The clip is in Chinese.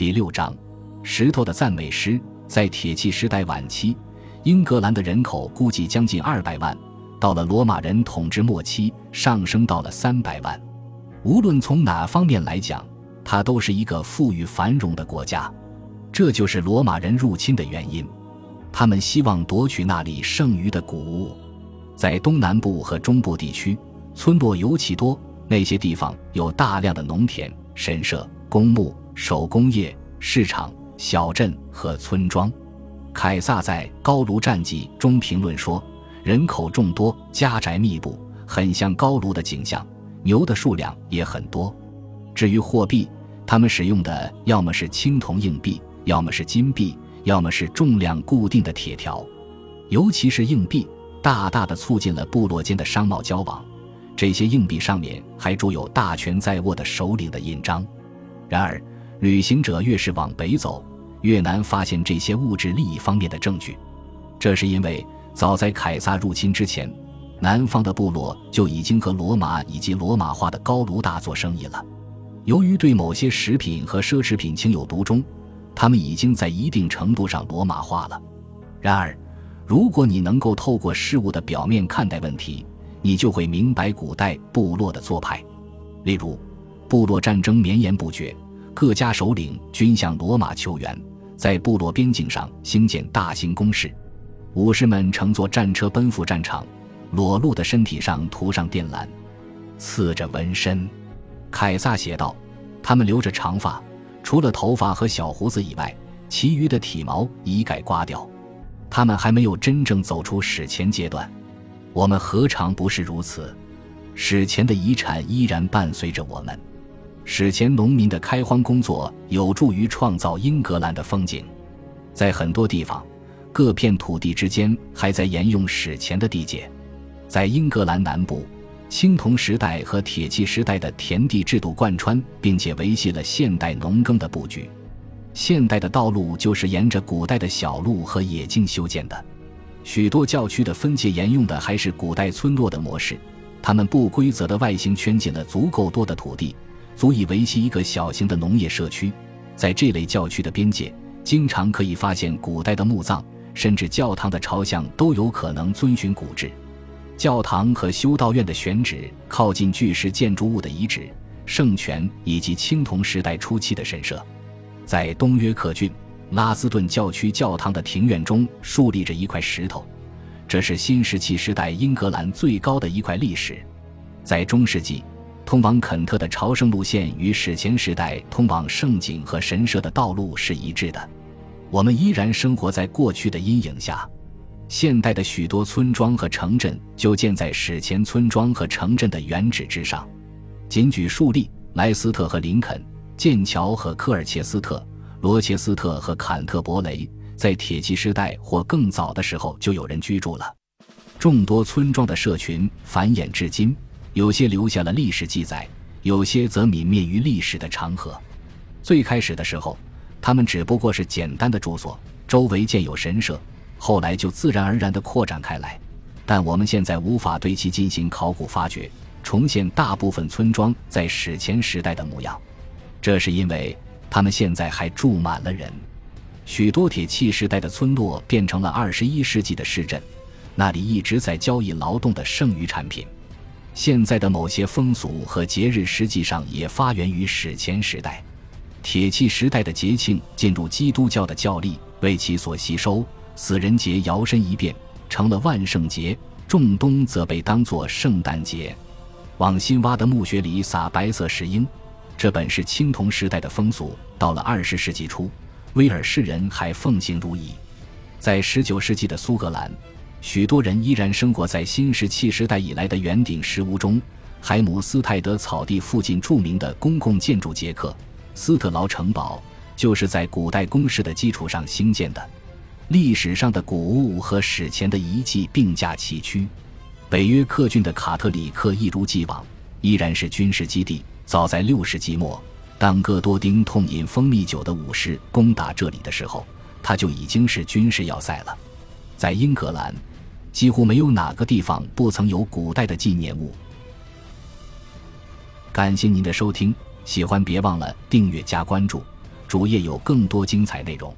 第六章，石头的赞美诗。在铁器时代晚期，英格兰的人口估计将近二百万，到了罗马人统治末期，上升到了三百万。无论从哪方面来讲，它都是一个富裕繁荣的国家。这就是罗马人入侵的原因。他们希望夺取那里剩余的谷物。在东南部和中部地区，村落尤其多，那些地方有大量的农田、神社、公墓、手工业、市场。小镇和村庄，凯撒在《高卢战记》中评论说：“人口众多，家宅密布，很像高卢的景象。牛的数量也很多。至于货币，他们使用的要么是青铜硬币，要么是金币，要么是重量固定的铁条。尤其是硬币，大大的促进了部落间的商贸交往。这些硬币上面还铸有大权在握的首领的印章。然而，旅行者越是往北走，越难发现这些物质利益方面的证据，这是因为早在凯撒入侵之前，南方的部落就已经和罗马以及罗马化的高卢大做生意了。由于对某些食品和奢侈品情有独钟，他们已经在一定程度上罗马化了。然而，如果你能够透过事物的表面看待问题，你就会明白古代部落的做派。例如，部落战争绵延不绝，各家首领均向罗马求援。在部落边境上兴建大型工事，武士们乘坐战车奔赴战场，裸露的身体上涂上靛蓝，刺着纹身。凯撒写道：“他们留着长发，除了头发和小胡子以外，其余的体毛一概刮掉。他们还没有真正走出史前阶段。我们何尝不是如此？史前的遗产依然伴随着我们。”史前农民的开荒工作有助于创造英格兰的风景，在很多地方，各片土地之间还在沿用史前的地界。在英格兰南部，青铜时代和铁器时代的田地制度贯穿，并且维系了现代农耕的布局。现代的道路就是沿着古代的小路和野径修建的。许多教区的分界沿用的还是古代村落的模式，它们不规则的外形圈进了足够多的土地。足以维系一个小型的农业社区，在这类教区的边界，经常可以发现古代的墓葬，甚至教堂的朝向都有可能遵循古制。教堂和修道院的选址靠近巨石建筑物的遗址、圣泉以及青铜时代初期的神社。在东约克郡拉斯顿教区教堂的庭院中竖立着一块石头，这是新石器时代英格兰最高的一块历史。在中世纪。通往肯特的朝圣路线与史前时代通往圣井和神社的道路是一致的。我们依然生活在过去的阴影下。现代的许多村庄和城镇就建在史前村庄和城镇的原址之上。仅举数例：莱斯特和林肯、剑桥和科尔切斯特、罗切斯特和坎特伯雷，在铁器时代或更早的时候就有人居住了。众多村庄的社群繁衍至今。有些留下了历史记载，有些则泯灭于历史的长河。最开始的时候，他们只不过是简单的住所，周围建有神社，后来就自然而然地扩展开来。但我们现在无法对其进行考古发掘，重现大部分村庄在史前时代的模样，这是因为他们现在还住满了人。许多铁器时代的村落变成了二十一世纪的市镇，那里一直在交易劳动的剩余产品。现在的某些风俗和节日实际上也发源于史前时代。铁器时代的节庆进入基督教的教历，为其所吸收。死人节摇身一变成了万圣节，仲冬则被当作圣诞节。往新挖的墓穴里撒白色石英，这本是青铜时代的风俗。到了二十世纪初，威尔士人还奉行如仪。在十九世纪的苏格兰。许多人依然生活在新石器时代以来的圆顶石屋中。海姆斯泰德草地附近著名的公共建筑杰克斯特劳城堡，就是在古代工事的基础上兴建的。历史上的古物和史前的遗迹并驾齐驱。北约克郡的卡特里克一如既往，依然是军事基地。早在六世纪末，当戈多丁痛饮蜂蜜酒的武士攻打这里的时候，它就已经是军事要塞了。在英格兰。几乎没有哪个地方不曾有古代的纪念物。感谢您的收听，喜欢别忘了订阅加关注，主页有更多精彩内容。